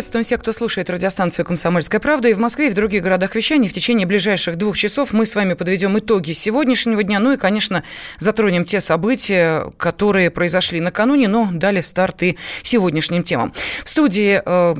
Приветствуем всех, кто слушает радиостанцию «Комсомольская правда». И в Москве, и в других городах вещания в течение ближайших двух часов мы с вами подведем итоги сегодняшнего дня. Ну и, конечно, затронем те события, которые произошли накануне, но дали старт и сегодняшним темам. В студии э,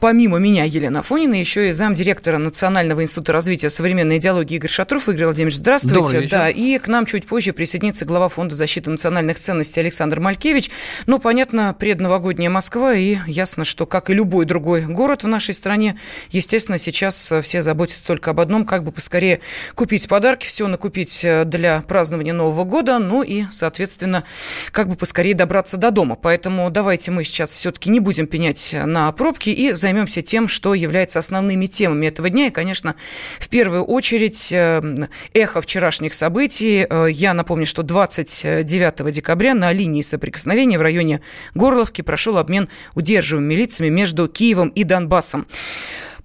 помимо меня, Елена Фонина, еще и замдиректора Национального института развития современной идеологии Игорь Шатров. Игорь Владимирович, здравствуйте. Да, и к нам чуть позже присоединится глава Фонда защиты национальных ценностей Александр Малькевич. Ну, понятно, предновогодняя Москва, и ясно, что, как и любой другой город в нашей стране, естественно, сейчас все заботятся только об одном, как бы поскорее купить подарки, все накупить э, для празднования Нового года, ну и, соответственно, как бы поскорее добраться до дома. Поэтому давайте мы сейчас все-таки не будем пенять на пробки и займемся тем, что является основными темами этого дня. И, конечно, в первую очередь э, эхо вчерашних событий. Э, я напомню, что 29 декабря на линии соприкосновения в районе Горловки прошел обмен удерживаемыми лицами между Киевом и Донбассом.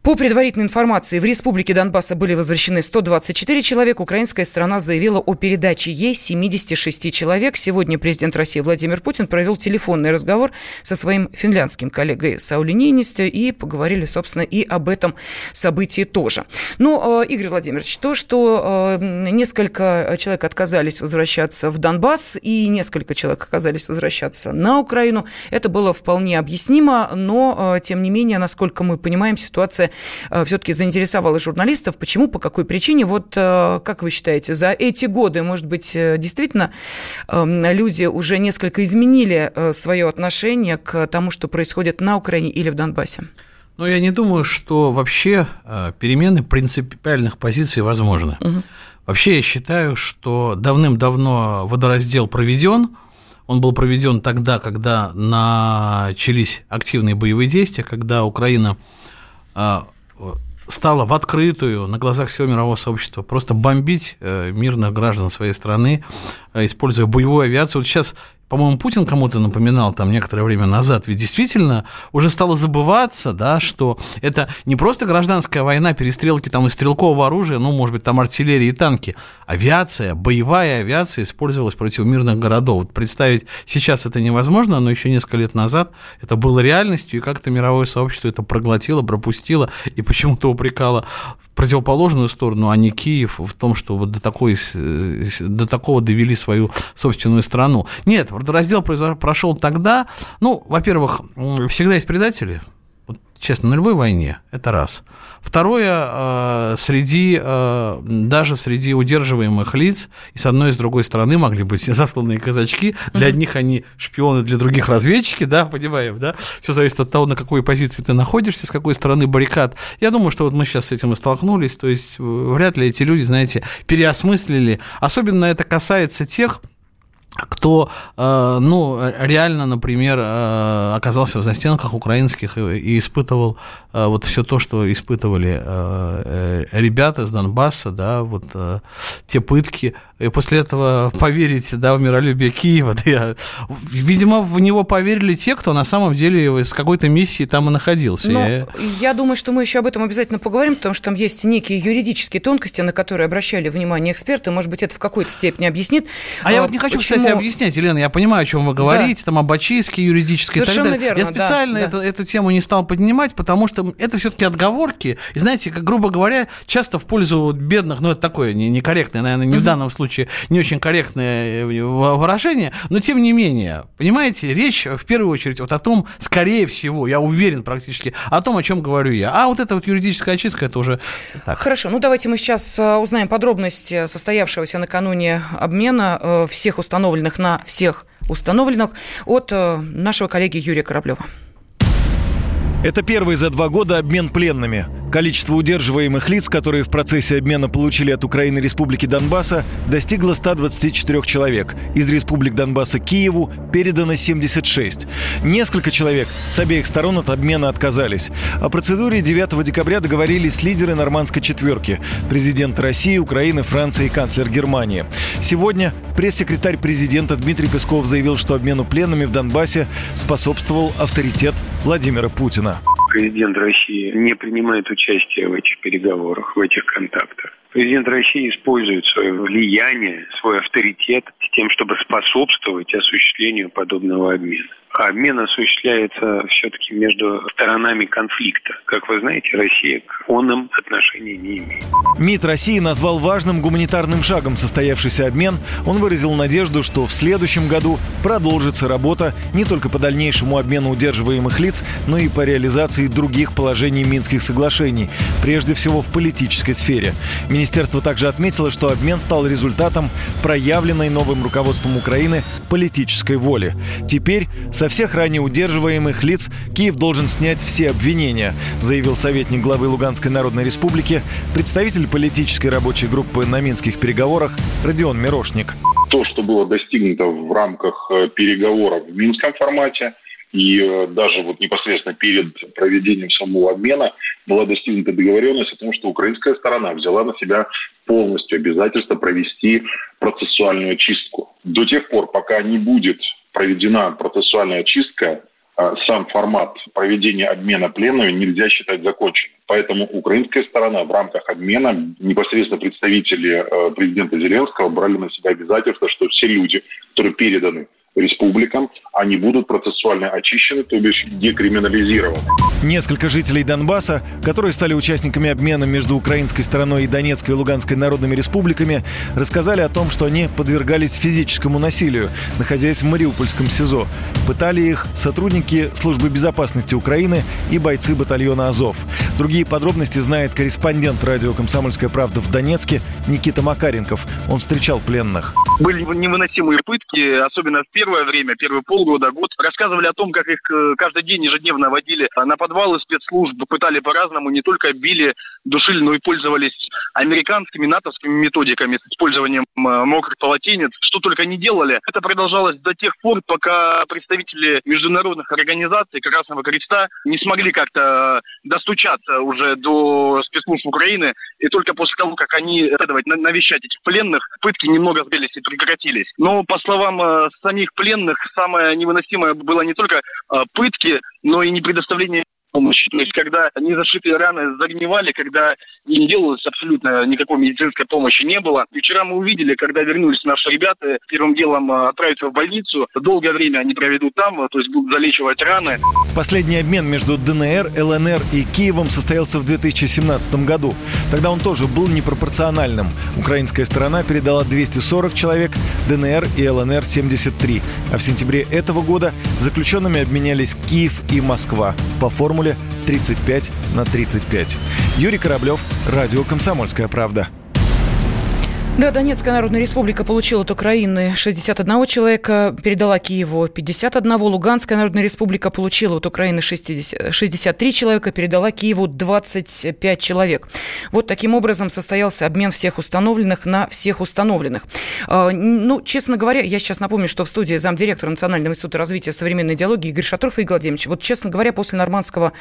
По предварительной информации, в Республике Донбасса были возвращены 124 человека. Украинская сторона заявила о передаче ей 76 человек. Сегодня президент России Владимир Путин провел телефонный разговор со своим финляндским коллегой Саули Нинистё и поговорили, собственно, и об этом событии тоже. Ну, Игорь Владимирович, то, что несколько человек отказались возвращаться в Донбасс и несколько человек оказались возвращаться на Украину, это было вполне объяснимо, но, тем не менее, насколько мы понимаем, ситуация Э, все-таки заинтересовала журналистов. Почему, по какой причине? Вот э, как вы считаете, за эти годы, может быть, э, действительно эм, люди уже несколько изменили свое отношение к тому, что происходит на Украине или в Донбассе? Ну, я не думаю, что вообще перемены принципиальных позиций возможны. Угу. Вообще я считаю, что давным-давно водораздел проведен. Он был проведен тогда, когда начались активные боевые действия, когда Украина стала в открытую, на глазах всего мирового сообщества, просто бомбить э, мирных граждан своей страны, э, используя боевую авиацию. Вот сейчас по-моему, Путин кому-то напоминал там некоторое время назад, ведь действительно уже стало забываться, да, что это не просто гражданская война, перестрелки там из стрелкового оружия, ну, может быть, там артиллерии и танки, авиация, боевая авиация использовалась против мирных городов. Вот представить сейчас это невозможно, но еще несколько лет назад это было реальностью, и как-то мировое сообщество это проглотило, пропустило и почему-то упрекало в противоположную сторону, а не Киев в том, что вот до, такой, до такого довели свою собственную страну. Нет, раздел прошел тогда, ну, во-первых, всегда есть предатели, вот, честно, на любой войне, это раз. Второе, э, среди, э, даже среди удерживаемых лиц, и с одной и с другой стороны могли быть засланные казачки, для одних они шпионы, для других разведчики, да, понимаем, да, все зависит от того, на какой позиции ты находишься, с какой стороны баррикад. Я думаю, что вот мы сейчас с этим и столкнулись, то есть э, вряд ли эти люди, знаете, переосмыслили, особенно это касается тех, кто, э, ну, реально, например, э, оказался в застенках украинских и испытывал э, вот все то, что испытывали ребята из Донбасса, да, вот те пытки, и после этого поверить, да, в миролюбие Киева, да, видимо, в него поверили те, кто на самом деле с какой-то миссией там и находился. Но я... я думаю, что мы еще об этом обязательно поговорим, потому что там есть некие юридические тонкости, на которые обращали внимание эксперты, может быть, это в какой-то степени объяснит. А я вот не хочу, почему... кстати, объяснять, Елена, я понимаю, о чем вы говорите, да. там об очистке юридической Совершенно и так далее. Верно, я специально да, это, да. эту тему не стал поднимать, потому что это все-таки отговорки, и знаете, как, грубо говоря, часто в пользу бедных, ну, это такое некорректное, наверное, не в данном случае, не очень корректное э, выражение, но тем не менее, понимаете, речь в первую очередь вот о том, скорее всего, я уверен практически, о том, о чем говорю я. А вот эта вот юридическая очистка, это уже так. Хорошо, ну давайте мы сейчас э, узнаем подробности состоявшегося накануне обмена э, всех установленных на всех установленных от нашего коллеги Юрия Кораблева. Это первый за два года обмен пленными. Количество удерживаемых лиц, которые в процессе обмена получили от Украины Республики Донбасса, достигло 124 человек. Из Республик Донбасса Киеву передано 76. Несколько человек с обеих сторон от обмена отказались. О процедуре 9 декабря договорились лидеры нормандской четверки – президент России, Украины, Франции и канцлер Германии. Сегодня пресс-секретарь президента Дмитрий Песков заявил, что обмену пленными в Донбассе способствовал авторитет Владимира Путина. Президент России не принимает участие в этих переговорах, в этих контактах. Президент России использует свое влияние, свой авторитет с тем, чтобы способствовать осуществлению подобного обмена. Обмен осуществляется все-таки между сторонами конфликта. Как вы знаете, Россия к онным отношений не имеет. МИД России назвал важным гуманитарным шагом состоявшийся обмен. Он выразил надежду, что в следующем году продолжится работа не только по дальнейшему обмену удерживаемых лиц, но и по реализации других положений Минских соглашений, прежде всего в политической сфере. Министерство также отметило, что обмен стал результатом проявленной новым руководством Украины политической воли. Теперь со всех ранее удерживаемых лиц Киев должен снять все обвинения, заявил советник главы Луганской Народной Республики, представитель политической рабочей группы на Минских переговорах Родион Мирошник. То, что было достигнуто в рамках э, переговоров в Минском формате, и э, даже вот непосредственно перед проведением самого обмена была достигнута договоренность о том, что украинская сторона взяла на себя полностью обязательство провести процессуальную чистку. До тех пор, пока не будет проведена процессуальная чистка, а сам формат проведения обмена пленными нельзя считать законченным. Поэтому украинская сторона в рамках обмена, непосредственно представители э, президента Зеленского брали на себя обязательство, что все люди, которые переданы республикам, они будут процессуально очищены, то бишь декриминализированы. Несколько жителей Донбасса, которые стали участниками обмена между украинской стороной и Донецкой и Луганской народными республиками, рассказали о том, что они подвергались физическому насилию, находясь в Мариупольском СИЗО. Пытали их сотрудники Службы безопасности Украины и бойцы батальона «Азов». Другие подробности знает корреспондент радио «Комсомольская правда» в Донецке Никита Макаренков. Он встречал пленных. Были невыносимые пытки, особенно в первое время, первые полгода, год. Рассказывали о том, как их э, каждый день ежедневно водили на подвалы спецслужб, пытали по-разному, не только били, душили, но и пользовались американскими, натовскими методиками с использованием э, мокрых полотенец. Что только не делали. Это продолжалось до тех пор, пока представители международных организаций Красного Креста не смогли как-то достучаться уже до спецслужб Украины. И только после того, как они следовать навещать этих пленных, пытки немного сбились и прекратились. Но, по словам э, самих пленных, самое невыносимое было не только э, пытки, но и не предоставление помощи. То есть, когда незашитые раны загнивали, когда не делалось абсолютно никакой медицинской помощи не было. И вчера мы увидели, когда вернулись наши ребята, первым делом э, отправиться в больницу. Долгое время они проведут там, то есть будут залечивать раны. Последний обмен между ДНР, ЛНР и Киевом состоялся в 2017 году. Тогда он тоже был непропорциональным. Украинская сторона передала 240 человек, ДНР и ЛНР 73. А в сентябре этого года заключенными обменялись Киев и Москва по формуле 35 на 35. Юрий Кораблев, Радио «Комсомольская правда». Да, Донецкая Народная Республика получила от Украины 61 человека, передала Киеву 51. Луганская Народная Республика получила от Украины 60, 63 человека, передала Киеву 25 человек. Вот таким образом состоялся обмен всех установленных на всех установленных. А, ну, честно говоря, я сейчас напомню, что в студии замдиректора Национального института развития современной идеологии Игорь Шатров и Владимирович. Вот, честно говоря, после нормандского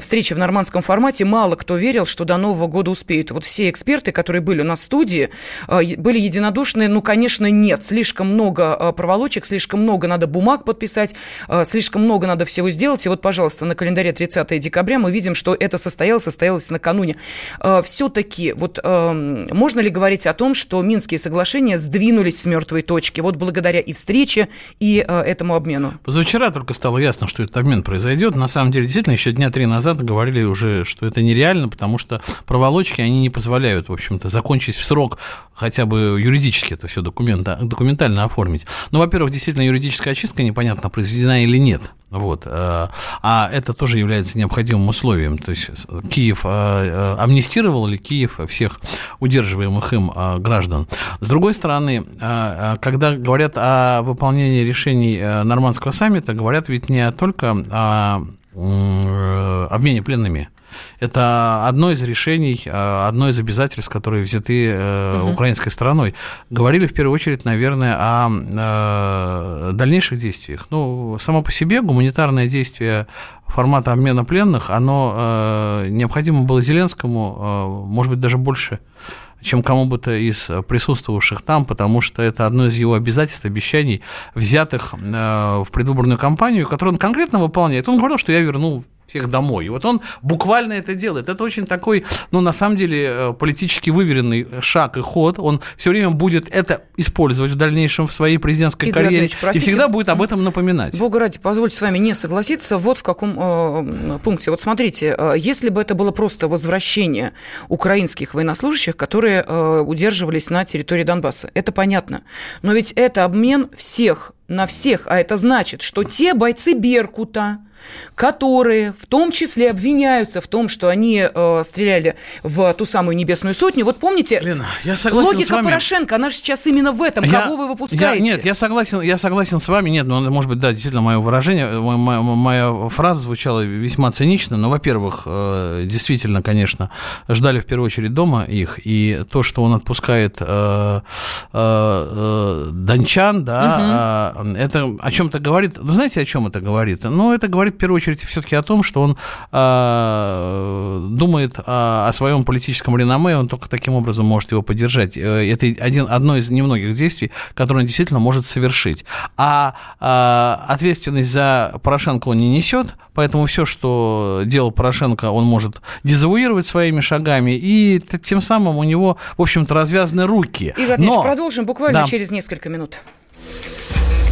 встречи в нормандском формате мало кто верил, что до Нового года успеют. Вот все эксперты, которые были у нас в студии, были единодушны? Ну, конечно, нет. Слишком много а, проволочек, слишком много надо бумаг подписать, а, слишком много надо всего сделать. И вот, пожалуйста, на календаре 30 декабря мы видим, что это состоялось, состоялось накануне. Все-таки вот можно ли говорить о том, что Минские соглашения сдвинулись с мертвой точки вот благодаря и встрече, и этому обмену? Позавчера только стало ясно, что этот обмен произойдет. На самом деле, действительно, еще дня три назад говорили уже, что это нереально, потому что проволочки, они не позволяют, в общем-то, закончить в срок хотя бы юридически это все документа, документально оформить. Ну, во-первых, действительно, юридическая очистка непонятно, произведена или нет. Вот. Э, а это тоже является необходимым условием. То есть Киев э, э, амнистировал ли Киев всех удерживаемых им граждан. С другой стороны, когда говорят о выполнении решений нормандского саммита, говорят ведь не только о обмене пленными, это одно из решений, э, одно из обязательств, которые взяты угу. украинской стороной. Говорили в первую очередь, наверное, о э, дальнейших действиях. Ну, само по себе гуманитарное действие формата обмена пленных, оно необходимо было Зеленскому, может быть, даже больше чем кому бы то из присутствовавших там, потому что это одно из его обязательств, обещаний, взятых в предвыборную кампанию, которую он конкретно выполняет. Он говорил, что я верну всех домой. И вот он буквально это делает. Это очень такой, ну, на самом деле, э, политически выверенный шаг и ход. Он все время будет это использовать в дальнейшем в своей президентской Игорь карьере и всегда будет об этом напоминать. Бога ради, позвольте с вами не согласиться. Вот в каком э, пункте. Вот смотрите, э, если бы это было просто возвращение украинских военнослужащих, которые э, удерживались на территории Донбасса, это понятно. Но ведь это обмен всех на всех, а это значит, что те бойцы Беркута, которые в том числе обвиняются в том, что они э, стреляли в ту самую небесную сотню. Вот помните, Лена, я согласен логика с вами. Порошенко, она же сейчас именно в этом. Я, Кого вы выпускаете? Я, нет, я согласен, я согласен с вами. Нет, ну, может быть, да, действительно, мое выражение, моя, моя фраза звучала весьма цинично. Но, во-первых, э, действительно, конечно, ждали в первую очередь дома их. И то, что он отпускает э, э, э дончан, да, угу. это о чем-то говорит. Ну, знаете, о чем это говорит? Ну, это говорит в первую очередь все-таки о том, что он э, думает о, о своем политическом реноме, он только таким образом может его поддержать. Э, это один, одно из немногих действий, которое он действительно может совершить. А э, ответственность за Порошенко он не несет, поэтому все, что делал Порошенко, он может дезавуировать своими шагами, и тем самым у него, в общем-то, развязаны руки. Игорь Но... продолжим буквально да. через несколько минут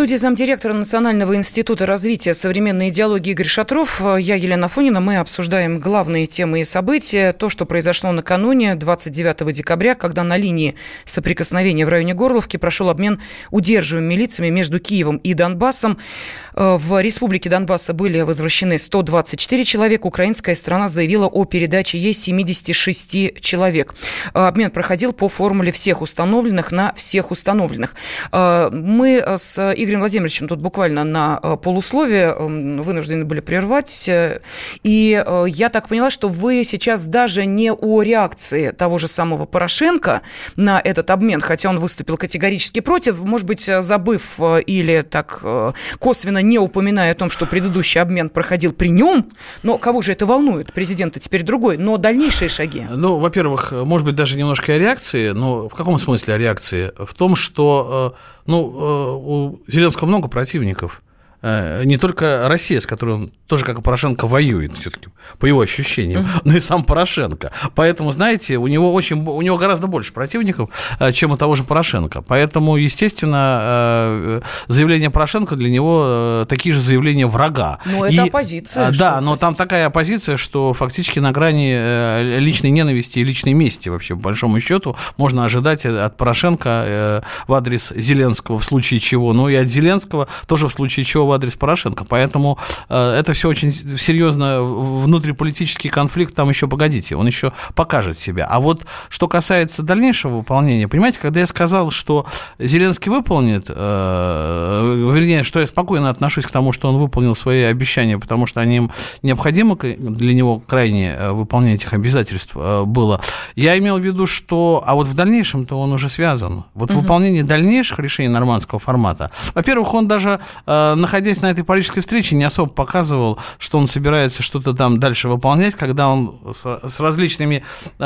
студии замдиректора Национального института развития современной идеологии Игорь Шатров. Я Елена Фонина. Мы обсуждаем главные темы и события. То, что произошло накануне, 29 декабря, когда на линии соприкосновения в районе Горловки прошел обмен удерживаемыми лицами между Киевом и Донбассом. Э, в республике Донбасса были возвращены 124 человека. Украинская страна заявила о передаче ей 76 человек. Э, обмен проходил по формуле всех установленных на всех установленных. Э, мы с Игорем Владимировичем тут буквально на полусловие вынуждены были прервать. И я так поняла, что вы сейчас даже не о реакции того же самого Порошенко на этот обмен, хотя он выступил категорически против, может быть, забыв или так косвенно не упоминая о том, что предыдущий обмен проходил при нем, но кого же это волнует? Президента теперь другой, но дальнейшие шаги. Ну, во-первых, может быть, даже немножко о реакции, но в каком смысле о реакции? В том, что ну, у Зеленского много противников. Э, не только Россия, с которой он тоже, как и Порошенко, воюет все-таки, по его ощущениям, uh-huh. но и сам Порошенко. Поэтому, знаете, у него, очень, у него гораздо больше противников, э, чем у того же Порошенко. Поэтому, естественно, э, заявление Порошенко для него такие же заявления врага. Это и, оппозиция. Да, но там такая оппозиция, что фактически на грани личной ненависти и личной мести вообще, по большому счету, можно ожидать от Порошенко в адрес Зеленского в случае чего, ну и от Зеленского тоже в случае чего в адрес Порошенко. Поэтому э, это все очень серьезно. Внутриполитический конфликт там еще, погодите, он еще покажет себя. А вот что касается дальнейшего выполнения, понимаете, когда я сказал, что Зеленский выполнит, э, вернее, что я спокойно отношусь к тому, что он выполнил свои обещания, потому что они необходимо для него крайне э, выполнение этих обязательств э, было. Я имел в виду, что, а вот в дальнейшем-то он уже связан. Вот угу. выполнение дальнейших решений нормандского формата. Во-первых, он даже э, находился находясь на этой парижской встрече, не особо показывал, что он собирается что-то там дальше выполнять, когда он с, с различными э,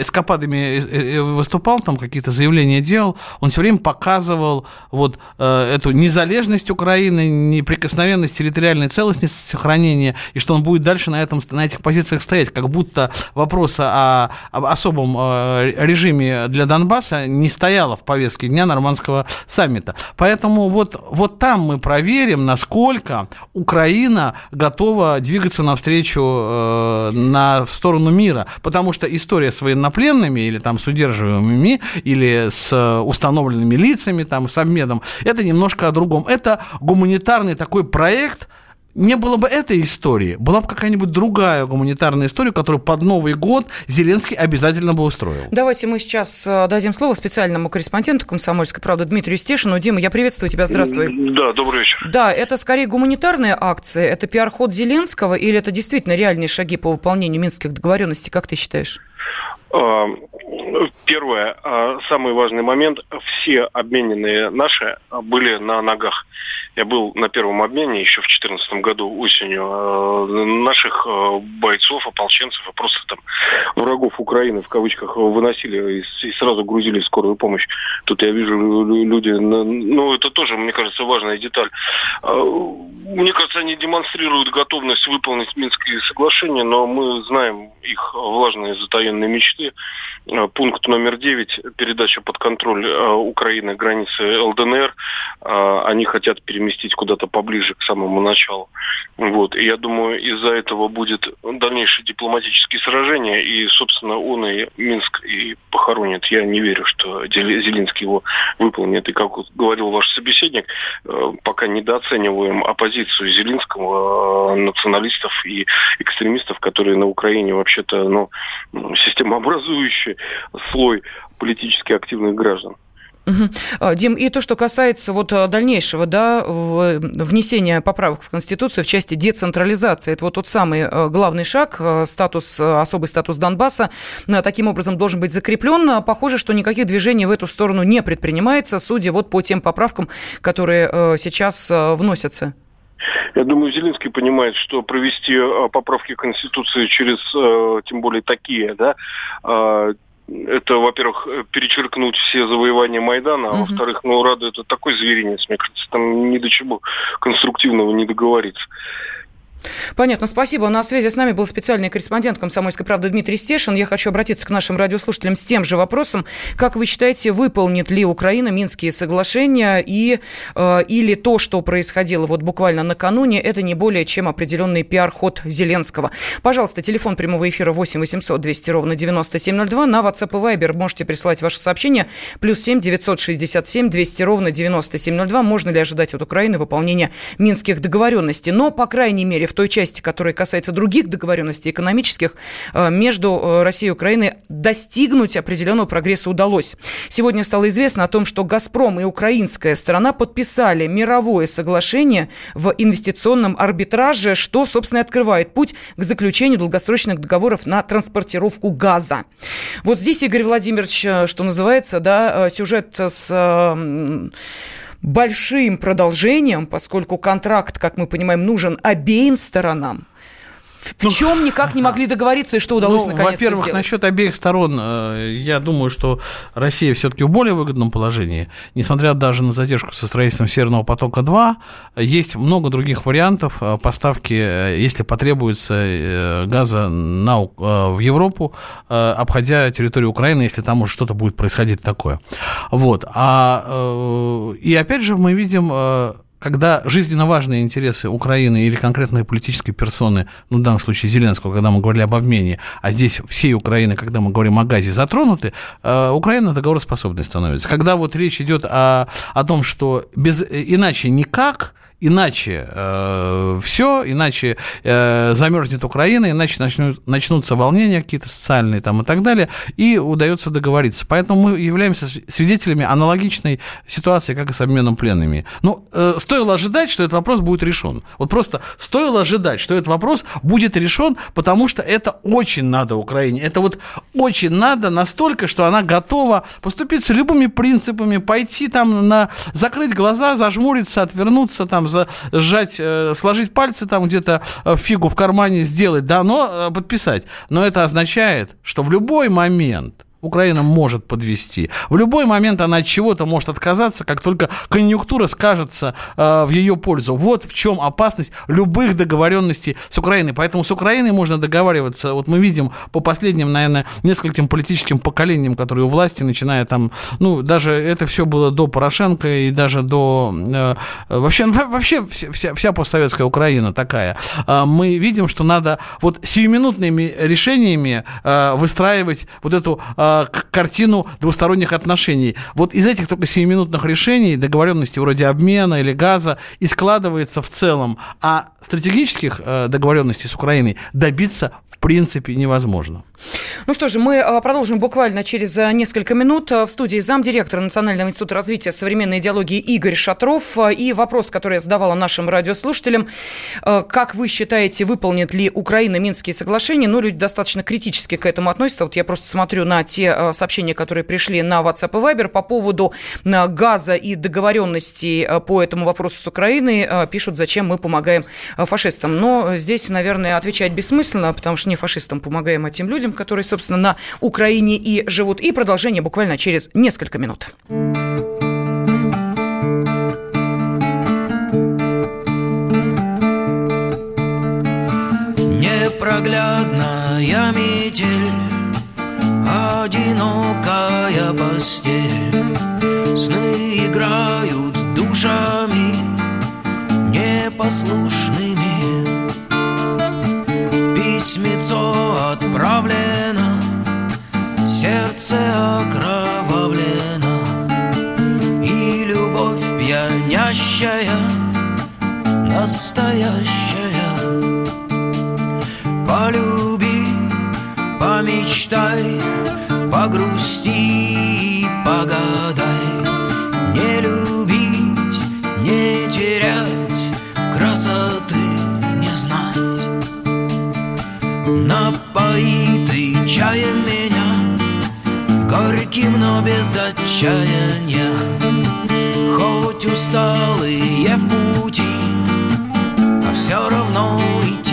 эскападами э, выступал, там какие-то заявления делал, он все время показывал вот э, эту незалежность Украины, неприкосновенность территориальной целостности, сохранение, и что он будет дальше на, этом, на этих позициях стоять, как будто вопроса о, об особом э, режиме для Донбасса не стояло в повестке дня нормандского саммита. Поэтому вот, вот там мы проверим, насколько Украина готова двигаться навстречу э, на, в сторону мира, потому что история с военнопленными или там с удерживаемыми, или с установленными лицами, там, с обменом, это немножко о другом. Это гуманитарный такой проект, не было бы этой истории, была бы какая-нибудь другая гуманитарная история, которую под Новый год Зеленский обязательно бы устроил. Давайте мы сейчас э, дадим слово специальному корреспонденту «Комсомольской правды» Дмитрию Стешину. Дима, я приветствую тебя, здравствуй. Да, добрый вечер. Да, это скорее гуманитарная акция, это пиар-ход Зеленского или это действительно реальные шаги по выполнению минских договоренностей, как ты считаешь? А, первое, а, самый важный момент, все обмененные наши были на ногах. Я был на первом обмене еще в 2014 году осенью. А, наших бойцов, ополченцев и просто там врагов Украины в кавычках выносили и, сразу грузили скорую помощь. Тут я вижу люди, ну это тоже, мне кажется, важная деталь. Мне кажется, они демонстрируют готовность выполнить Минские соглашения, но мы знаем их влажные затаенные мечты мечты. Э, пункт номер девять – передача под контроль э, Украины границы ЛДНР. Э, они хотят переместить куда-то поближе к самому началу. Вот. И я думаю, из-за этого будет дальнейшее дипломатические сражения, и, собственно, он и Минск и похоронит. Я не верю, что Зеленский его выполнит. И, как говорил ваш собеседник, пока недооцениваем оппозицию Зеленского, националистов и экстремистов, которые на Украине вообще-то ну, система образующий слой политически активных граждан. Угу. Дим, и то, что касается вот а, дальнейшего да, внесения поправок в Конституцию в части децентрализации, это вот тот самый а, главный шаг, статус, особый статус Донбасса таким образом должен быть закреплен. Похоже, что никаких движений в эту сторону не предпринимается, судя вот по тем поправкам, которые сейчас вносятся. Я думаю, Зеленский понимает, что провести э, поправки Конституции через, э, тем более такие, да, э, это, во-первых, перечеркнуть все завоевания Майдана, а угу. во-вторых, ну, Рада это такой зверинец, мне кажется, там ни до чего конструктивного не договориться. Понятно, спасибо. На связи с нами был специальный корреспондент «Комсомольской правды» Дмитрий Стешин. Я хочу обратиться к нашим радиослушателям с тем же вопросом. Как вы считаете, выполнит ли Украина Минские соглашения и, э, или то, что происходило вот буквально накануне, это не более чем определенный пиар-ход Зеленского? Пожалуйста, телефон прямого эфира 8 800 200 ровно 9702. На WhatsApp и Viber можете присылать ваше сообщение. Плюс 7 967 200 ровно 9702. Можно ли ожидать от Украины выполнения минских договоренностей? Но, по крайней мере, в той части, которая касается других договоренностей экономических, э, между э, Россией и Украиной достигнуть определенного прогресса удалось. Сегодня стало известно о том, что «Газпром» и украинская сторона подписали мировое соглашение в инвестиционном арбитраже, что, собственно, открывает путь к заключению долгосрочных договоров на транспортировку газа. Вот здесь, Игорь Владимирович, э, что называется, да, сюжет с большим продолжением, поскольку контракт, как мы понимаем, нужен обеим сторонам. В ну, чем никак не могли договориться и что удалось ну, наконец Во-первых, сделать? насчет обеих сторон, э, я думаю, что Россия все-таки в более выгодном положении. Несмотря даже на задержку со строительством Северного потока-2, есть много других вариантов э, поставки, э, если потребуется газа на, в Европу, обходя территорию Украины, если там уже что-то будет происходить такое. Вот. А, и опять же мы видим когда жизненно важные интересы Украины или конкретной политической персоны, ну, в данном случае Зеленского, когда мы говорили об обмене, а здесь всей Украины, когда мы говорим о газе, затронуты, э, Украина договороспособной становится. Когда вот речь идет о, о том, что без, иначе никак – Иначе э, все, иначе э, замерзнет Украина, иначе начнут, начнутся волнения какие-то социальные там и так далее, и удается договориться. Поэтому мы являемся свидетелями аналогичной ситуации, как и с обменом пленными. Ну, э, стоило ожидать, что этот вопрос будет решен. Вот просто стоило ожидать, что этот вопрос будет решен, потому что это очень надо Украине. Это вот очень надо настолько, что она готова поступить с любыми принципами, пойти там на закрыть глаза, зажмуриться, отвернуться там там за, сжать, э, сложить пальцы там где-то э, фигу в кармане сделать, да, но э, подписать. Но это означает, что в любой момент Украина может подвести. В любой момент она от чего-то может отказаться, как только конъюнктура скажется э, в ее пользу. Вот в чем опасность любых договоренностей с Украиной. Поэтому с Украиной можно договариваться. Вот мы видим по последним, наверное, нескольким политическим поколениям, которые у власти, начиная там, ну, даже это все было до Порошенко и даже до... Э, вообще, вообще вся, вся постсоветская Украина такая. Э, мы видим, что надо вот сиюминутными решениями э, выстраивать вот эту э, картину двусторонних отношений. Вот из этих только сиюминутных решений, договоренности вроде обмена или газа, и складывается в целом. А стратегических э, договоренностей с Украиной добиться в принципе невозможно. Ну что же, мы а, продолжим буквально через а, несколько минут. В студии замдиректора Национального института развития современной идеологии Игорь Шатров. А, и вопрос, который я задавала нашим радиослушателям. Как вы считаете, выполнит ли Украина Минские соглашения? Ну, люди достаточно критически к этому относятся. Вот я просто смотрю на те сообщения, которые пришли на WhatsApp и Viber по поводу газа и договоренностей по этому вопросу с Украиной. Пишут, зачем мы помогаем фашистам. Но здесь, наверное, отвечать бессмысленно, потому что не фашистам помогаем, а тем людям, которые, собственно, на Украине и живут. И продолжение буквально через несколько минут. Непроглядная метель, одинокая постель, сны играют душами непослушными. Письмецо отправлено, сердце окровавлено, и любовь пьянящая, настоящая. Полюби, помечтай, погрусти, погадай, не любить, не терять красоты не знать. Напои ты чаем меня Горьким, но без отчаяния Хоть усталые в пути А все равно идти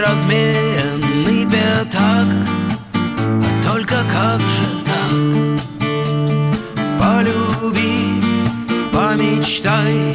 разменный пятак А только как же так? полюби, помечтай,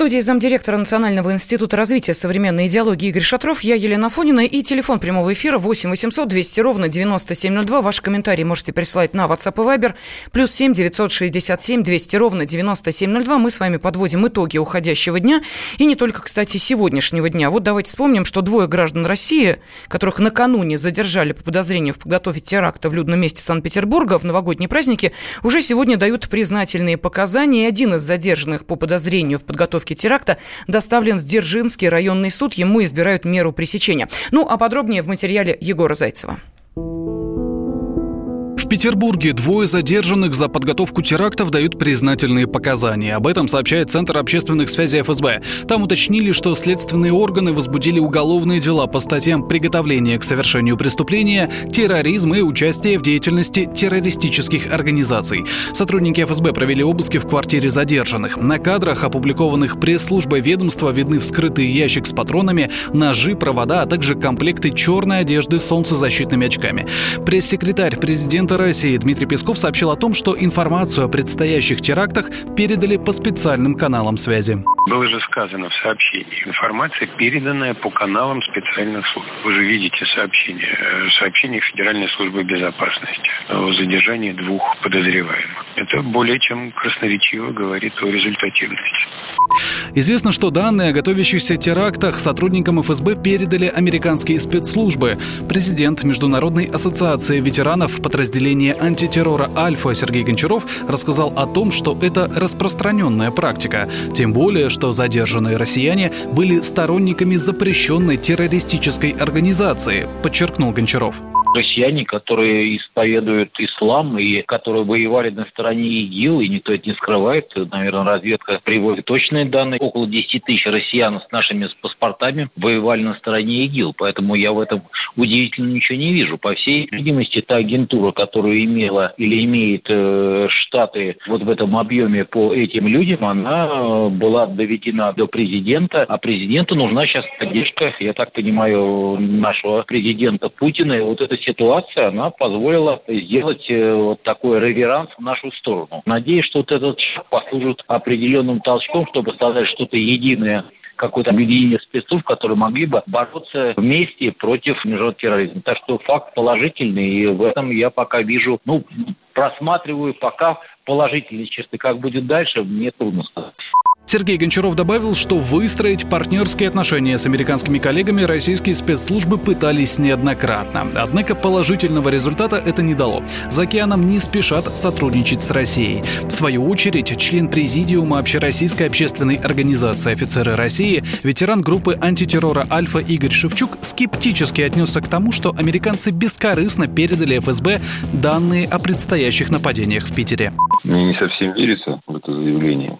студии замдиректора Национального института развития современной идеологии Игорь Шатров, я Елена Фонина и телефон прямого эфира 8 800 200 ровно 9702. Ваши комментарии можете присылать на WhatsApp и Viber. Плюс 7 967 200 ровно 9702. Мы с вами подводим итоги уходящего дня и не только, кстати, сегодняшнего дня. Вот давайте вспомним, что двое граждан России, которых накануне задержали по подозрению в подготовке теракта в людном месте Санкт-Петербурга в новогодние праздники, уже сегодня дают признательные показания. Один из задержанных по подозрению в подготовке теракта доставлен в Дзержинский районный суд. Ему избирают меру пресечения. Ну, а подробнее в материале Егора Зайцева. Петербурге двое задержанных за подготовку терактов дают признательные показания. Об этом сообщает Центр общественных связей ФСБ. Там уточнили, что следственные органы возбудили уголовные дела по статьям приготовления к совершению преступления, терроризм и участие в деятельности террористических организаций. Сотрудники ФСБ провели обыски в квартире задержанных. На кадрах, опубликованных пресс-службой ведомства, видны вскрытый ящик с патронами, ножи, провода, а также комплекты черной одежды с солнцезащитными очками. Пресс-секретарь президента России Дмитрий Песков сообщил о том, что информацию о предстоящих терактах передали по специальным каналам связи. Было же сказано в сообщении. Информация, переданная по каналам специальных служб. Вы же видите сообщение. Э, сообщение Федеральной службы безопасности о задержании двух подозреваемых. Это более чем красноречиво говорит о результативности. Известно, что данные о готовящихся терактах сотрудникам ФСБ передали американские спецслужбы. Президент Международной ассоциации ветеранов подразделения антитеррора «Альфа» Сергей Гончаров рассказал о том, что это распространенная практика. Тем более, что задержанные россияне были сторонниками запрещенной террористической организации, подчеркнул Гончаров россияне, которые исповедуют ислам и которые воевали на стороне ИГИЛ, и никто это не скрывает. Наверное, разведка приводит точные данные. Около 10 тысяч россиян с нашими паспортами воевали на стороне ИГИЛ, поэтому я в этом удивительно ничего не вижу. По всей видимости, та агентура, которая имела или имеет э, штаты вот в этом объеме по этим людям, она э, была доведена до президента, а президенту нужна сейчас поддержка, я так понимаю, нашего президента Путина. И вот эта ситуация, она позволила сделать э, вот такой реверанс в нашу сторону. Надеюсь, что вот этот шаг послужит определенным толчком, чтобы создать что-то единое какое-то объединение спецслужб, которые могли бы бороться вместе против международного терроризма. Так что факт положительный, и в этом я пока вижу, ну, просматриваю пока положительные черты. Как будет дальше, мне трудно сказать. Сергей Гончаров добавил, что выстроить партнерские отношения с американскими коллегами российские спецслужбы пытались неоднократно. Однако положительного результата это не дало. За океаном не спешат сотрудничать с Россией. В свою очередь, член президиума Общероссийской общественной организации «Офицеры России», ветеран группы антитеррора «Альфа» Игорь Шевчук скептически отнесся к тому, что американцы бескорыстно передали ФСБ данные о предстоящих нападениях в Питере. Мне не совсем верится в это заявление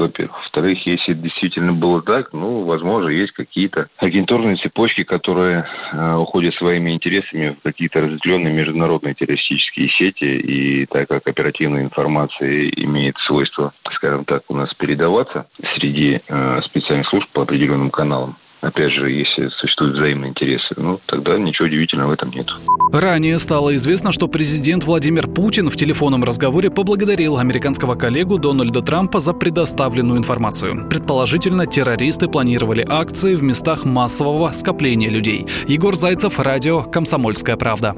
во-первых. Во-вторых, если действительно было так, ну, возможно, есть какие-то агентурные цепочки, которые э, уходят своими интересами в какие-то разветвленные международные террористические сети, и так как оперативная информация имеет свойство, скажем так, у нас передаваться среди э, специальных служб по определенным каналам, Опять же, если существуют взаимные интересы, ну, тогда ничего удивительного в этом нет. Ранее стало известно, что президент Владимир Путин в телефонном разговоре поблагодарил американского коллегу Дональда Трампа за предоставленную информацию. Предположительно, террористы планировали акции в местах массового скопления людей. Егор Зайцев, радио «Комсомольская правда».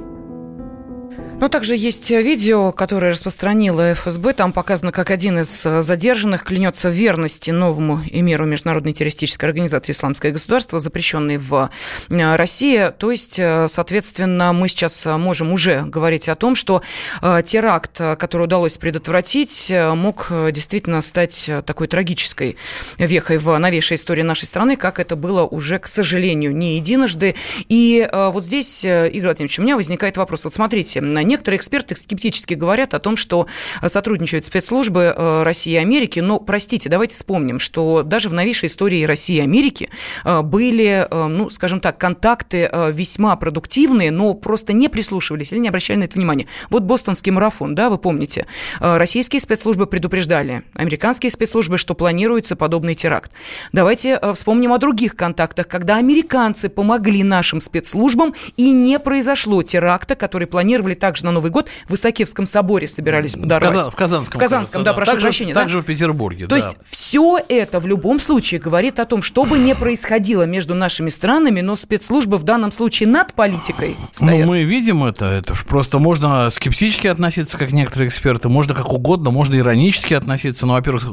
Но также есть видео, которое распространила ФСБ. Там показано, как один из э, задержанных клянется в верности новому эмиру Международной террористической организации «Исламское государство», запрещенной в э, России. То есть, э, соответственно, мы сейчас можем уже говорить о том, что теракт, который удалось предотвратить, мог действительно стать такой трагической вехой в новейшей истории нашей страны, как это было уже, к сожалению, не единожды. И вот здесь, Игорь Владимирович, у меня возникает вопрос. Вот смотрите, Некоторые эксперты скептически говорят о том, что сотрудничают спецслужбы э, России и Америки, но, простите, давайте вспомним, что даже в новейшей истории России и Америки э, были, э, ну, скажем так, контакты весьма продуктивные, но просто не прислушивались или не обращали на это внимания. Вот бостонский марафон, да, вы помните, российские спецслужбы предупреждали, американские спецслужбы, что планируется подобный теракт. Давайте вспомним о других контактах, когда американцы помогли нашим спецслужбам и не произошло теракта, который планировали так также на Новый год в Исаакиевском соборе собирались подорвать. В, Казанском. В Казанском, да, прошу также, прощения. Также да? в Петербурге, То да. есть все это в любом случае говорит о том, что бы ни происходило между нашими странами, но спецслужбы в данном случае над политикой стоят. Ну, мы видим это. Это просто можно скептически относиться, как некоторые эксперты, можно как угодно, можно иронически относиться. Но, во-первых,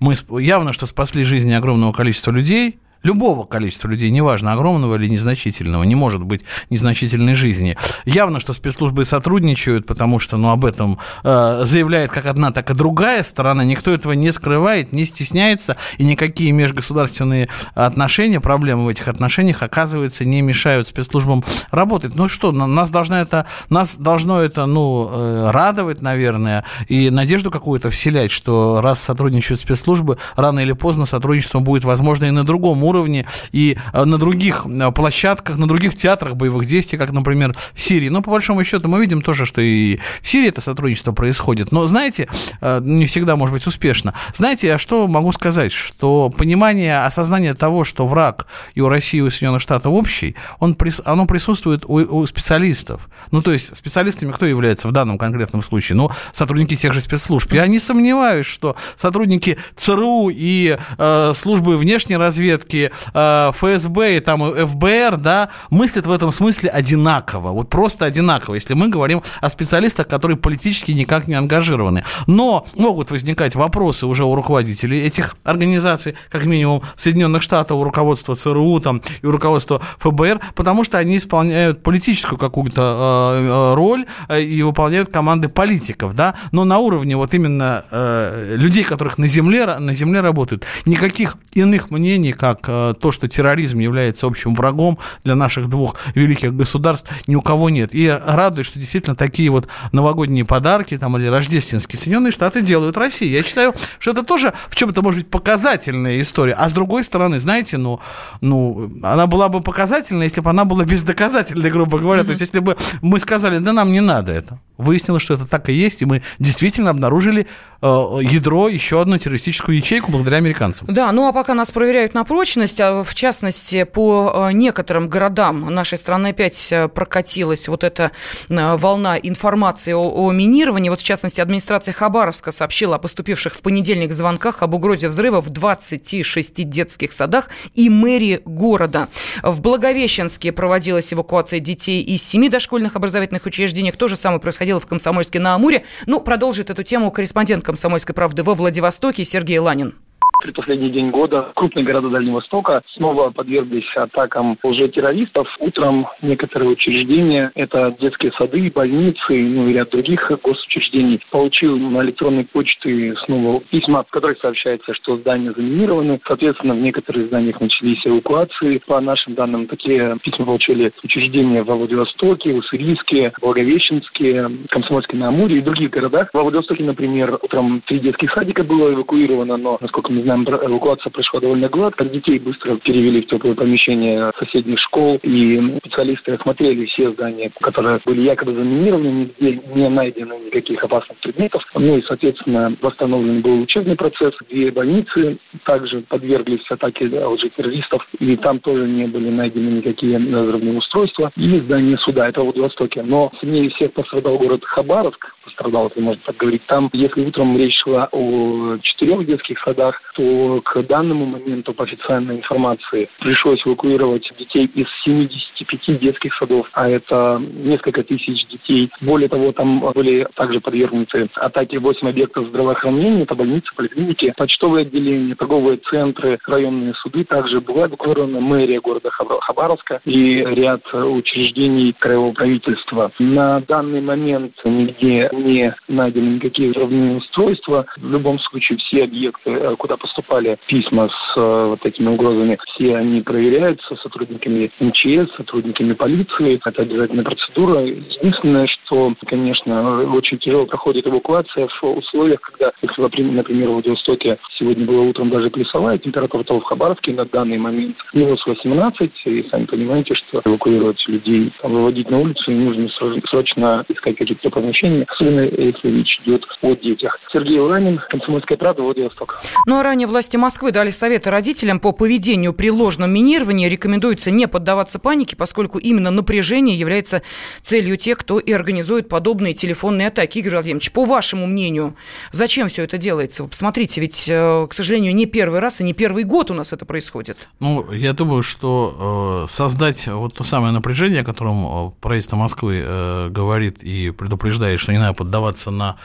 мы явно, что спасли жизни огромного количества людей, любого количества людей, неважно, огромного или незначительного, не может быть незначительной жизни. Явно, что спецслужбы сотрудничают, потому что, ну, об этом э, заявляет как одна, так и другая сторона. Никто этого не скрывает, не стесняется, и никакие межгосударственные отношения, проблемы в этих отношениях, оказывается, не мешают спецслужбам работать. Ну что, нас должно это, нас должно это, ну, э, радовать, наверное, и надежду какую-то вселять, что раз сотрудничают спецслужбы, рано или поздно сотрудничество будет возможно и на другом уровне, уровне и на других площадках, на других театрах боевых действий, как, например, в Сирии. Но, по большому счету, мы видим тоже, что и в Сирии это сотрудничество происходит. Но, знаете, не всегда может быть успешно. Знаете, я что могу сказать? Что понимание, осознание того, что враг и у России, и у Соединенных Штатов общий, он, оно присутствует у, у специалистов. Ну, то есть специалистами кто является в данном конкретном случае? Ну, сотрудники тех же спецслужб. Я не сомневаюсь, что сотрудники ЦРУ и э, службы внешней разведки, э, ФСБ и там ФБР, да, мыслят в этом смысле одинаково, вот просто одинаково, если мы говорим о специалистах, которые политически никак не ангажированы. Но могут возникать вопросы уже у руководителей этих организаций, как минимум Соединенных Штатов, у руководства ЦРУ там, и у руководства ФБР, потому что они исполняют политическую какую-то э, роль и выполняют команды политиков, да, но на уровне вот именно э, людей, которых на земле, на земле работают, никаких иных мнений, как то, что терроризм является общим врагом для наших двух великих государств, ни у кого нет. И радует, что действительно такие вот новогодние подарки там, или рождественские Соединенные Штаты делают России. Я считаю, что это тоже в чем-то может быть показательная история. А с другой стороны, знаете, ну, ну она была бы показательной, если бы она была бездоказательной, грубо говоря. Mm-hmm. То есть, если бы мы сказали, да нам не надо это. Выяснилось, что это так и есть, и мы действительно обнаружили э, ядро, еще одну террористическую ячейку благодаря американцам. Да, ну а пока нас проверяют на прочность, а в частности, по некоторым городам нашей страны опять прокатилась вот эта волна информации о, о минировании. Вот в частности, администрация Хабаровска сообщила о поступивших в понедельник звонках об угрозе взрыва в 26 детских садах и мэрии города. В Благовещенске проводилась эвакуация детей из семи дошкольных образовательных учреждений. То же самое происходило в Комсомольске-на-Амуре. Ну, продолжит эту тему корреспондент «Комсомольской правды» во Владивостоке Сергей Ланин предпоследний день года крупные города Дальнего Востока снова подверглись атакам лжетеррористов. Утром некоторые учреждения, это детские сады, больницы, ну и ряд других госучреждений, получил на электронной почте снова письма, в которых сообщается, что здания заминированы. Соответственно, в некоторых зданиях начались эвакуации. По нашим данным, такие письма получили учреждения в Владивостоке, Уссурийске, Благовещенске, Комсомольске на Амуре и других городах. В Владивостоке, например, утром три детских садика было эвакуировано, но, насколько мы знаем, эвакуация прошла довольно гладко. Детей быстро перевели в теплые помещения соседних школ, и специалисты осмотрели все здания, которые были якобы заминированы, нигде не найдено никаких опасных предметов. Ну и, соответственно, восстановлен был учебный процесс. Две больницы также подверглись атаке лжетеррористов, и там тоже не были найдены никакие взрывные устройства. И здание суда, это в Владивостоке. Но сильнее всех пострадал город Хабаровск, пострадал, если можно так говорить. Там, если утром речь шла о четырех детских садах, то к данному моменту, по официальной информации, пришлось эвакуировать детей из 75 детских садов, а это несколько тысяч детей. Более того, там были также подвергнуты атаке 8 объектов здравоохранения, это больницы, поликлиники, почтовые отделения, торговые центры, районные суды. Также была эвакуирована мэрия города Хабаровска и ряд учреждений краевого правительства. На данный момент нигде не найдены никакие взрывные устройства. В любом случае все объекты, куда поступали письма с э, вот такими угрозами, все они проверяются сотрудниками МЧС, сотрудниками полиции. Это обязательная процедура. Единственное, что, конечно, очень тяжело проходит эвакуация в условиях, когда, например, в Владивостоке сегодня было утром даже плюсовая температура, то в Хабаровске на данный момент минус 18, и сами понимаете, что эвакуировать людей, выводить на улицу, нужно срочно искать какие-то помещения, если речь идет о детях. Сергей Ланин, Комсомольская правда, Владивосток. Ну а ранее власти Москвы дали советы родителям по поведению при ложном минировании. Рекомендуется не поддаваться панике, поскольку именно напряжение является целью тех, кто и организует подобные телефонные атаки. Игорь Владимирович, по вашему мнению, зачем все это делается? Вы посмотрите, ведь, э, к сожалению, не первый раз и не первый год у нас это происходит. Ну, я думаю, что э, создать вот то самое напряжение, о котором э, правительство Москвы говорит и предупреждает, что не надо поддаваться на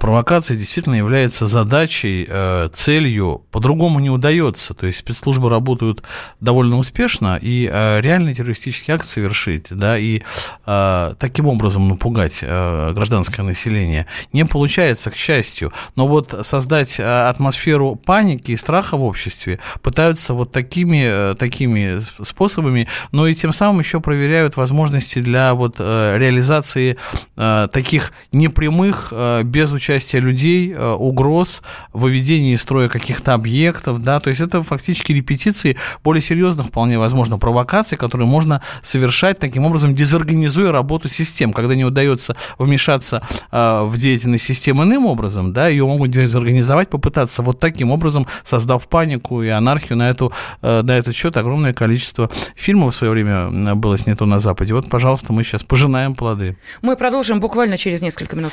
провокация действительно является задачей, э, целью, по-другому не удается. То есть спецслужбы работают довольно успешно, и э, реальные террористические акции совершить, да, и э, таким образом напугать гражданское население не получается, к счастью. Но вот создать атмосферу паники и страха в обществе пытаются вот такими, такими способами, но и тем самым еще проверяют возможности для вот реализации таких непрямых, без участия людей, э, угроз, выведения из строя каких-то объектов, да, то есть это фактически репетиции более серьезных, вполне возможно, провокаций, которые можно совершать таким образом, дезорганизуя работу систем, когда не удается вмешаться э, в деятельность системы иным образом, да, ее могут дезорганизовать, попытаться вот таким образом, создав панику и анархию на, эту, э, на этот счет огромное количество фильмов в свое время было снято на Западе. Вот, пожалуйста, мы сейчас пожинаем плоды. Мы продолжим буквально через несколько минут.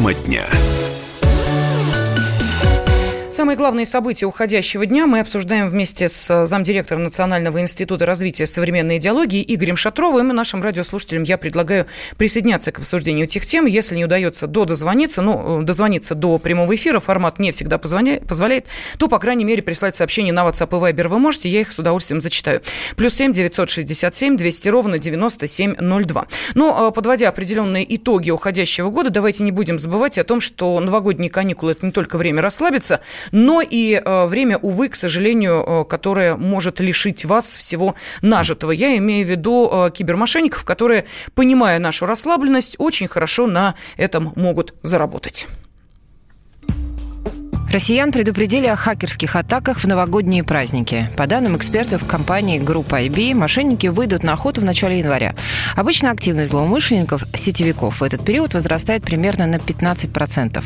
Тема дня. Самые главные события уходящего дня мы обсуждаем вместе с э, замдиректором Национального института развития современной идеологии Игорем Шатровым. И нашим радиослушателям я предлагаю присоединяться к обсуждению этих тем. Если не удается до дозвониться, ну, э, дозвониться до прямого эфира, формат не всегда позволяет, то, по крайней мере, прислать сообщение на WhatsApp и Viber вы можете, я их с удовольствием зачитаю. Плюс семь девятьсот шестьдесят семь двести ровно девяносто семь ноль два. Ну, а подводя определенные итоги уходящего года, давайте не будем забывать о том, что новогодние каникулы – это не только время расслабиться, но и э, время, увы, к сожалению, э, которое может лишить вас всего нажитого. Я имею в виду э, кибермошенников, которые, понимая нашу расслабленность, очень хорошо на этом могут заработать. Россиян предупредили о хакерских атаках в новогодние праздники. По данным экспертов компании Группа IB, мошенники выйдут на охоту в начале января. Обычно активность злоумышленников, сетевиков в этот период возрастает примерно на 15%.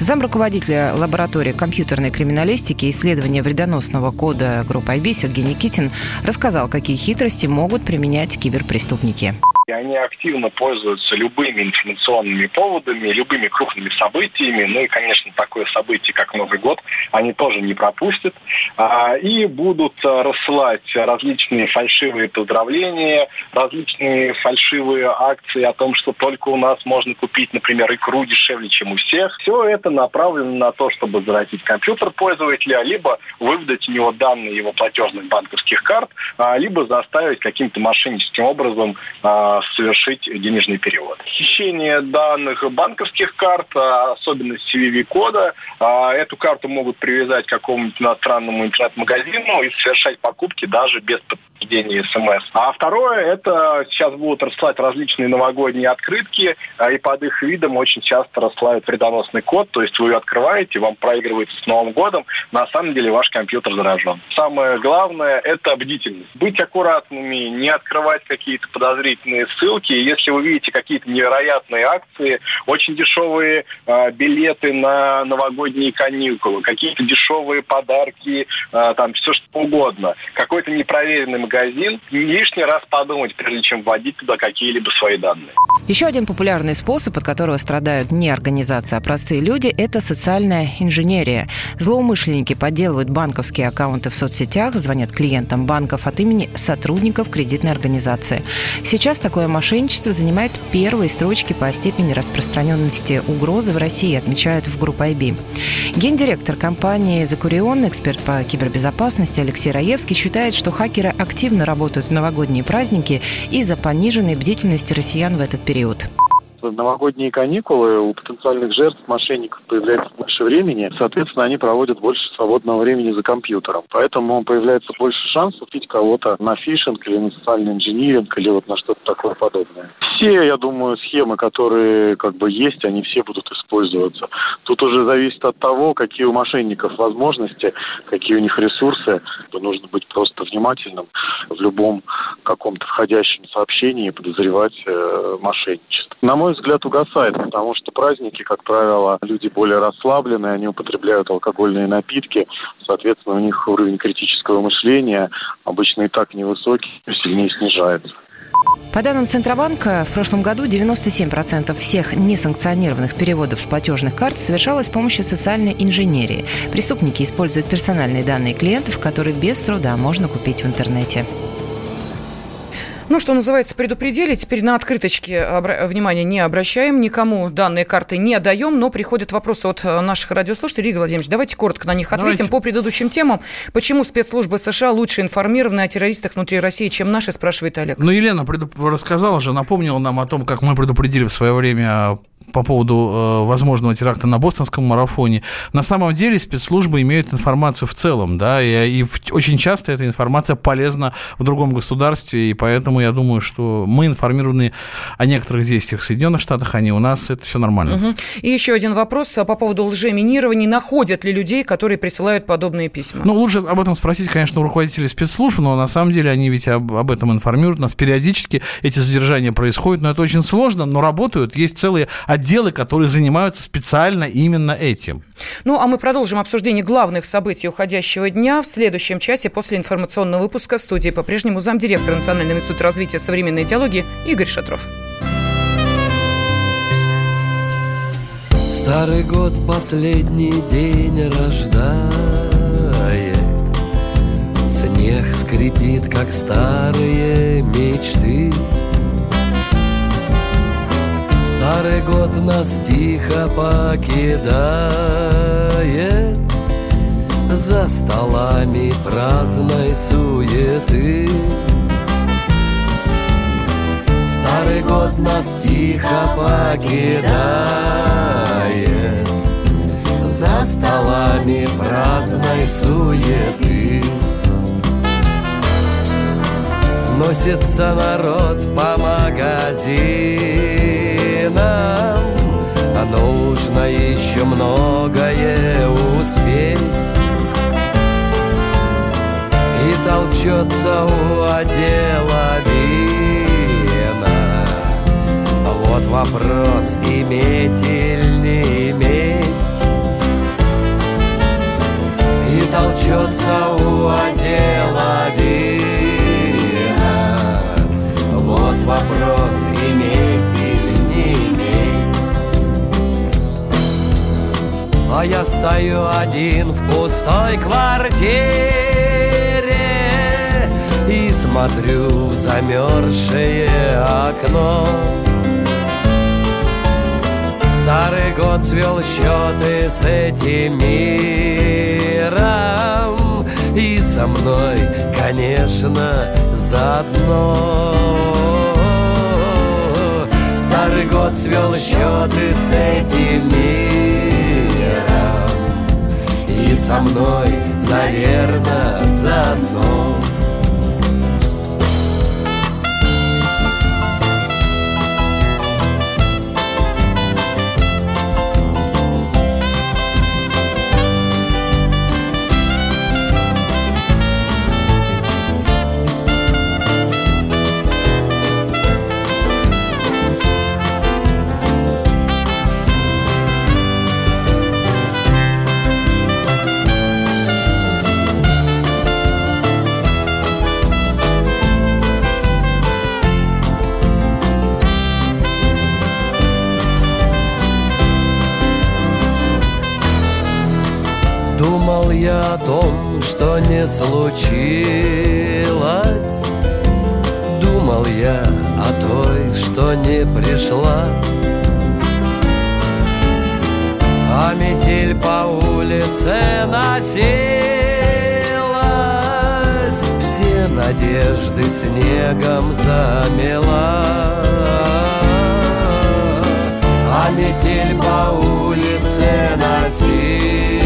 Зам руководителя лаборатории компьютерной криминалистики и исследования вредоносного кода Группы IB Сергей Никитин рассказал, какие хитрости могут применять киберпреступники. И они активно пользуются любыми информационными поводами, любыми крупными событиями. Ну и, конечно, такое событие, как Новый год, они тоже не пропустят. А, и будут рассылать различные фальшивые поздравления, различные фальшивые акции о том, что только у нас можно купить, например, икру дешевле, чем у всех. Все это направлено на то, чтобы заразить компьютер пользователя, либо выведать у него данные его платежных банковских карт, а, либо заставить каким-то мошенническим образом а, совершить денежный перевод. Хищение данных банковских карт, а, особенно CVV-кода, а, эту карту могут привязать к какому-нибудь иностранному интернет-магазину и совершать покупки даже без подтверждения смс. А второе, это сейчас будут рассылать различные новогодние открытки, а, и под их видом очень часто рассылают вредоносный код, то есть вы ее открываете, вам проигрывается с Новым годом, на самом деле ваш компьютер заражен. Самое главное – это бдительность. Быть аккуратными, не открывать какие-то подозрительные ссылки. Если вы видите какие-то невероятные акции, очень дешевые э, билеты на новогодние каникулы, какие-то дешевые подарки, э, там все что угодно, какой-то непроверенный магазин, лишний раз подумать, прежде чем вводить туда какие-либо свои данные. Еще один популярный способ, от которого страдают не организации, а простые люди, это социальная инженерия. Злоумышленники подделывают банковские аккаунты в соцсетях, звонят клиентам банков от имени сотрудников кредитной организации. Сейчас такое мошенничество занимает первые строчки по степени распространенности угрозы в России, отмечают в группе IB. Гендиректор компании «Закурион», эксперт по кибербезопасности Алексей Раевский считает, что хакеры активно работают в новогодние праздники из-за пониженной бдительности россиян в этот период новогодние каникулы у потенциальных жертв мошенников появляется больше времени, соответственно, они проводят больше свободного времени за компьютером. Поэтому появляется больше шансов убить кого-то на фишинг или на социальный инжиниринг или вот на что-то такое подобное. Все, я думаю, схемы, которые как бы есть, они все будут использоваться. Тут уже зависит от того, какие у мошенников возможности, какие у них ресурсы. Нужно быть просто внимательным в любом каком-то входящем сообщении подозревать э, мошенничество. На мой взгляд, угасает, потому что праздники, как правило, люди более расслабленные, они употребляют алкогольные напитки, соответственно, у них уровень критического мышления обычно и так невысокий, сильнее снижается. По данным Центробанка, в прошлом году 97% всех несанкционированных переводов с платежных карт совершалось с помощью социальной инженерии. Преступники используют персональные данные клиентов, которые без труда можно купить в интернете. Ну, что называется, предупредили. Теперь на открыточке обра- внимания не обращаем, никому данные карты не даем, но приходят вопросы от э, наших радиослушателей. Игорь Владимирович, давайте коротко на них ответим давайте. по предыдущим темам. Почему спецслужбы США лучше информированы о террористах внутри России, чем наши, спрашивает Олег. Ну, Елена предуп- рассказала же, напомнила нам о том, как мы предупредили в свое время по поводу э, возможного теракта на бостонском марафоне. На самом деле спецслужбы имеют информацию в целом, да, и, и очень часто эта информация полезна в другом государстве, и поэтому я думаю, что мы информированы о некоторых действиях в Соединенных Штатах, а не у нас, это все нормально. Угу. И еще один вопрос а, по поводу лжеминирования. Находят ли людей, которые присылают подобные письма? Ну, лучше об этом спросить, конечно, у руководителей спецслужб, но на самом деле они ведь об, об этом информируют нас периодически, эти задержания происходят, но это очень сложно, но работают, есть целые отделы, которые занимаются специально именно этим. Ну, а мы продолжим обсуждение главных событий уходящего дня в следующем часе после информационного выпуска. В студии по-прежнему замдиректора Национального института развития современной идеологии Игорь Шатров. Старый год последний день рождает. Снег скрипит, как старые мечты Старый год нас тихо покидает. За столами праздной суеты. Старый год нас тихо покидает. За столами праздной суеты. Носится народ по магазинам нам А нужно еще многое успеть. И толчется у отдела вина. Вот вопрос, иметь или не иметь. И толчется у отдела вина А я стою один в пустой квартире И смотрю в замерзшее окно. Старый год свел счеты с этим миром И со мной, конечно, заодно. Старый год свел счеты с этим миром и со мной, наверное, заодно. Что не случилось. Думал я о той, что не пришла. А метель по улице носилась Все надежды снегом замела. А метель по улице носилась